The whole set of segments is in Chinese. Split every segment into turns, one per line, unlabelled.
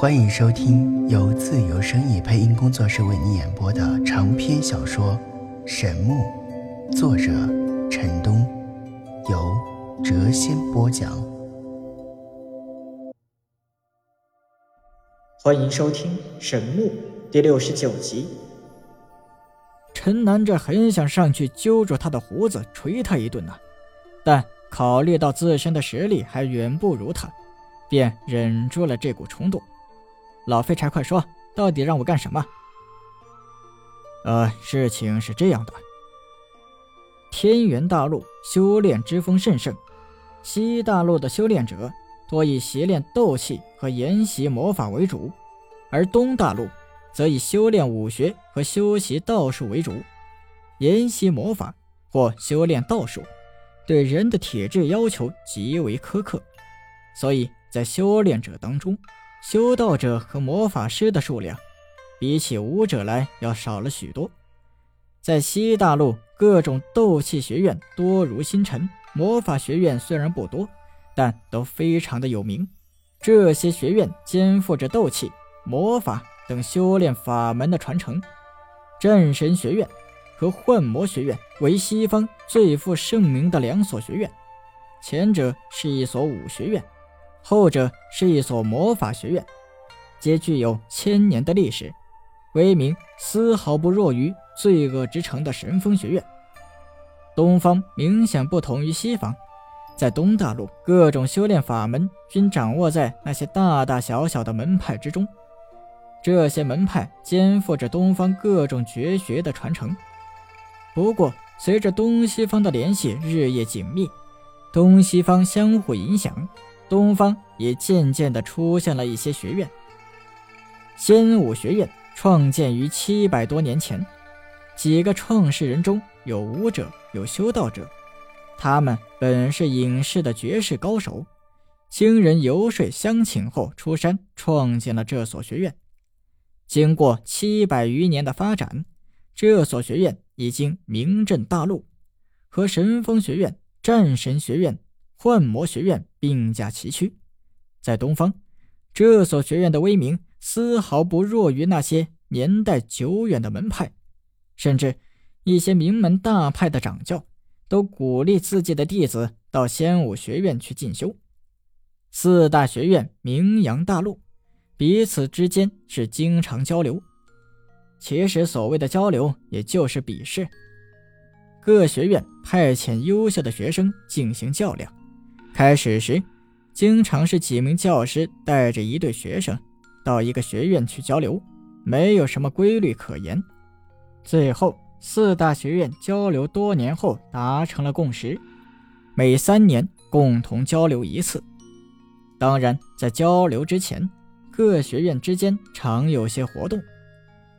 欢迎收听由自由声意配音工作室为你演播的长篇小说《神木》，作者陈东，由谪仙播讲。
欢迎收听《神木》第六十九集。
陈南这很想上去揪住他的胡子，捶他一顿呐，但考虑到自身的实力还远不如他，便忍住了这股冲动。老废柴，快说，到底让我干什么？呃，事情是这样的。天元大陆修炼之风甚盛，西大陆的修炼者多以习练斗气和研习魔法为主，而东大陆则以修炼武学和修习道术为主。研习魔法或修炼道术，对人的体质要求极为苛刻，所以在修炼者当中。修道者和魔法师的数量，比起武者来要少了许多。在西大陆，各种斗气学院多如星辰，魔法学院虽然不多，但都非常的有名。这些学院肩负着斗气、魔法等修炼法门的传承。战神学院和幻魔学院为西方最负盛名的两所学院，前者是一所武学院。后者是一所魔法学院，皆具有千年的历史，威名丝毫不弱于罪恶之城的神风学院。东方明显不同于西方，在东大陆，各种修炼法门均掌握在那些大大小小的门派之中，这些门派肩负着东方各种绝学的传承。不过，随着东西方的联系日益紧密，东西方相互影响。东方也渐渐地出现了一些学院。仙武学院创建于七百多年前，几个创始人中有武者，有修道者。他们本是隐士的绝世高手，经人游说相请后出山创建了这所学院。经过七百余年的发展，这所学院已经名震大陆，和神风学院、战神学院。幻魔学院并驾齐驱，在东方，这所学院的威名丝毫不弱于那些年代久远的门派，甚至一些名门大派的掌教都鼓励自己的弟子到仙武学院去进修。四大学院名扬大陆，彼此之间是经常交流。其实，所谓的交流，也就是比试。各学院派遣优秀的学生进行较量。开始时，经常是几名教师带着一对学生到一个学院去交流，没有什么规律可言。最后，四大学院交流多年后达成了共识，每三年共同交流一次。当然，在交流之前，各学院之间常有些活动，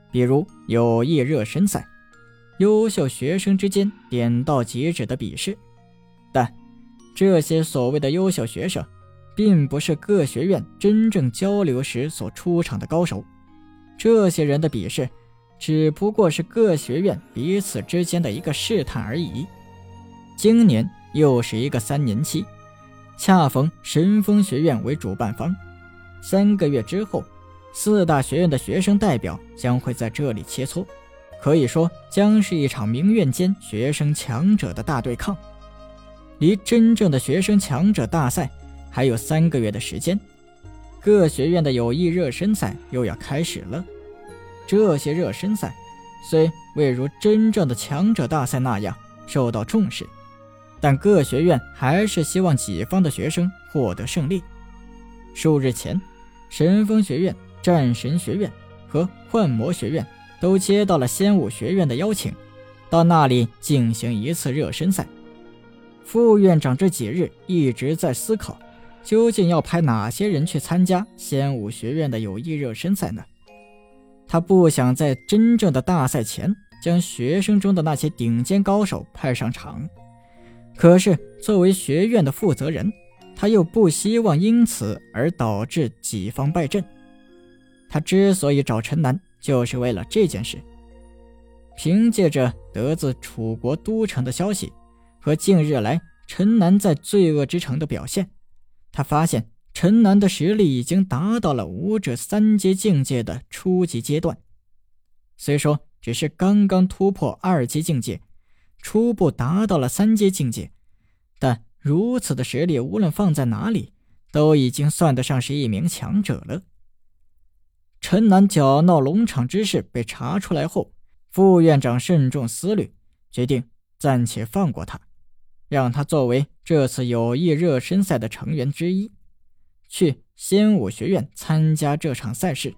比如友谊热身赛、优秀学生之间点到即止的比试，但。这些所谓的优秀学生，并不是各学院真正交流时所出场的高手。这些人的比试，只不过是各学院彼此之间的一个试探而已。今年又是一个三年期，恰逢神风学院为主办方。三个月之后，四大学院的学生代表将会在这里切磋，可以说将是一场名院间学生强者的大对抗。离真正的学生强者大赛还有三个月的时间，各学院的友谊热身赛又要开始了。这些热身赛虽未如真正的强者大赛那样受到重视，但各学院还是希望己方的学生获得胜利。数日前，神风学院、战神学院和幻魔学院都接到了仙武学院的邀请，到那里进行一次热身赛。副院长这几日一直在思考，究竟要派哪些人去参加仙武学院的友谊热身赛呢？他不想在真正的大赛前将学生中的那些顶尖高手派上场，可是作为学院的负责人，他又不希望因此而导致己方败阵。他之所以找陈南，就是为了这件事。凭借着得自楚国都城的消息。和近日来陈南在罪恶之城的表现，他发现陈南的实力已经达到了武者三阶境界的初级阶段，虽说只是刚刚突破二阶境界，初步达到了三阶境界，但如此的实力，无论放在哪里，都已经算得上是一名强者了。陈南搅闹龙场之事被查出来后，副院长慎重思虑，决定暂且放过他，让他作为这次友谊热身赛的成员之一。去仙武学院参加这场赛事，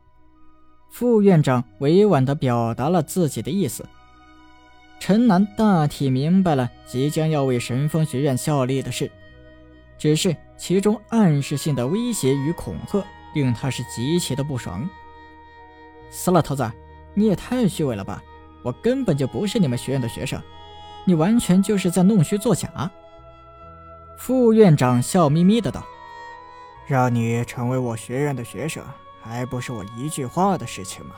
副院长委婉地表达了自己的意思。陈南大体明白了即将要为神风学院效力的事，只是其中暗示性的威胁与恐吓令他是极其的不爽。死老头子，你也太虚伪了吧！我根本就不是你们学院的学生，你完全就是在弄虚作假。副院长笑眯眯的道。
让你成为我学院的学生，还不是我一句话的事情吗？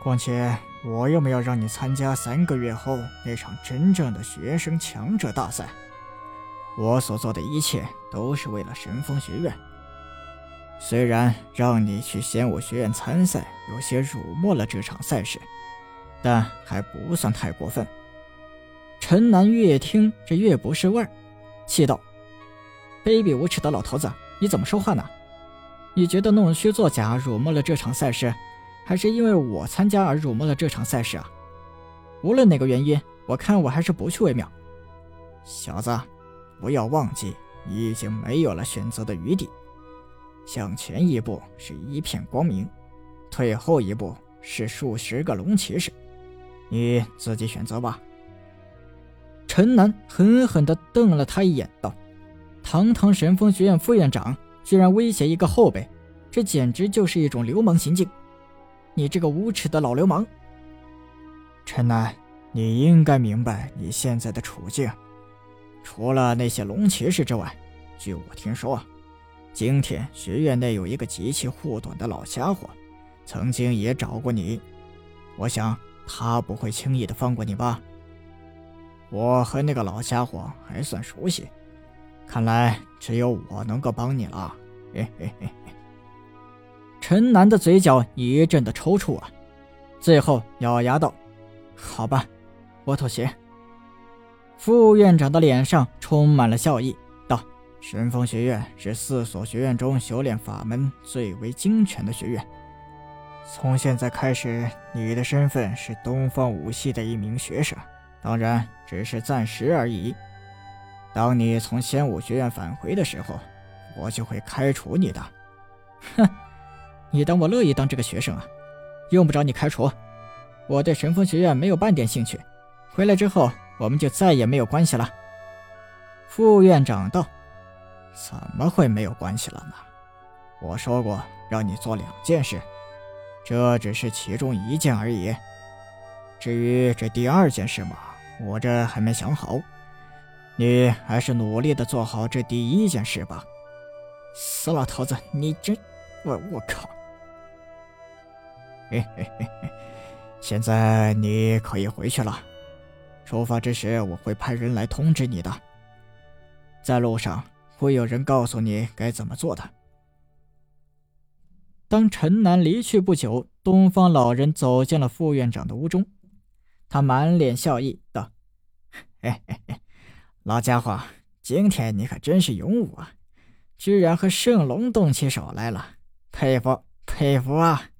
况且我又没有让你参加三个月后那场真正的学生强者大赛。我所做的一切都是为了神风学院。虽然让你去仙武学院参赛有些辱没了这场赛事，但还不算太过分。
陈南越听这越不是味儿，气道：“卑鄙无耻的老头子！”你怎么说话呢？你觉得弄虚作假辱没了这场赛事，还是因为我参加而辱没了这场赛事啊？无论哪个原因，我看我还是不去为妙。
小子，不要忘记，你已经没有了选择的余地。向前一步是一片光明，退后一步是数十个龙骑士，你自己选择吧。
陈南狠狠地瞪了他一眼，道。堂堂神风学院副院长，居然威胁一个后辈，这简直就是一种流氓行径！你这个无耻的老流氓！
陈南，你应该明白你现在的处境。除了那些龙骑士之外，据我听说，今天学院内有一个极其护短的老家伙，曾经也找过你。我想他不会轻易的放过你吧？我和那个老家伙还算熟悉。看来只有我能够帮你了。嘿嘿嘿。
陈南的嘴角一阵的抽搐啊，最后咬牙道：“好吧，我妥协。”副院长的脸上充满了笑意，道：“
神风学院是四所学院中修炼法门最为精全的学院。从现在开始，你的身份是东方武系的一名学生，当然只是暂时而已。”当你从仙武学院返回的时候，我就会开除你的。
哼，你当我乐意当这个学生啊？用不着你开除，我对神风学院没有半点兴趣。回来之后，我们就再也没有关系了。
副院长道：“怎么会没有关系了呢？我说过让你做两件事，这只是其中一件而已。至于这第二件事嘛，我这还没想好。”你还是努力的做好这第一件事吧，
死老头子，你真……我我靠！
嘿嘿嘿嘿，现在你可以回去了。出发之时，我会派人来通知你的。在路上会有人告诉你该怎么做的。
当陈南离去不久，东方老人走进了副院长的屋中，他满脸笑意道：“
嘿嘿嘿。”老家伙，今天你可真是勇武啊！居然和圣龙动起手来了，佩服佩服啊！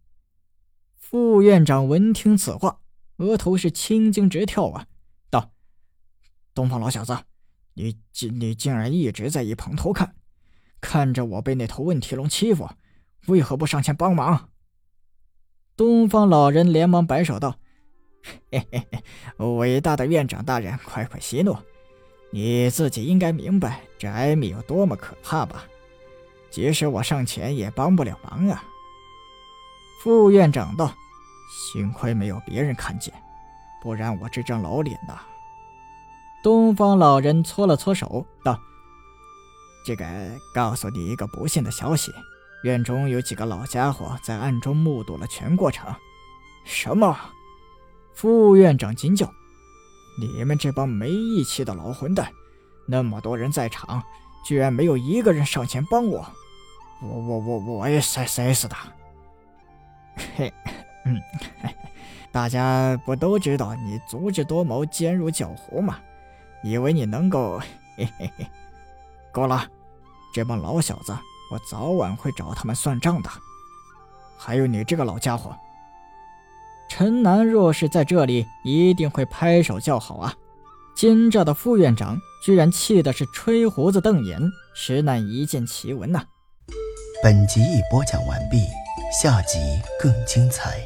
副院长闻听此话，额头是青筋直跳啊，道：“
东方老小子，你竟你竟然一直在一旁偷看，看着我被那头问题龙欺负，为何不上前帮忙？”
东方老人连忙摆手道：“
嘿嘿嘿，伟大的院长大人，快快息怒。”你自己应该明白这艾米有多么可怕吧？即使我上前也帮不了忙啊。
副院长道：“
幸亏没有别人看见，不然我这张老脸呐。”
东方老人搓了搓手道：“
这个告诉你一个不幸的消息，院中有几个老家伙在暗中目睹了全过程。”
什么？副院长惊叫。
你们这帮没义气的老混蛋！那么多人在场，居然没有一个人上前帮我！
我我我我也塞塞死他。嘿，嗯，大家不都知道你足智多谋、坚如狡狐吗？以为你能够？嘿嘿嘿，够了，这帮老小子，我早晚会找他们算账的。还有你这个老家伙，
陈南若是在这里，一定会拍手叫好啊！奸诈的副院长居然气的是吹胡子瞪眼，实乃一见奇闻呐！
本集已播讲完毕，下集更精彩。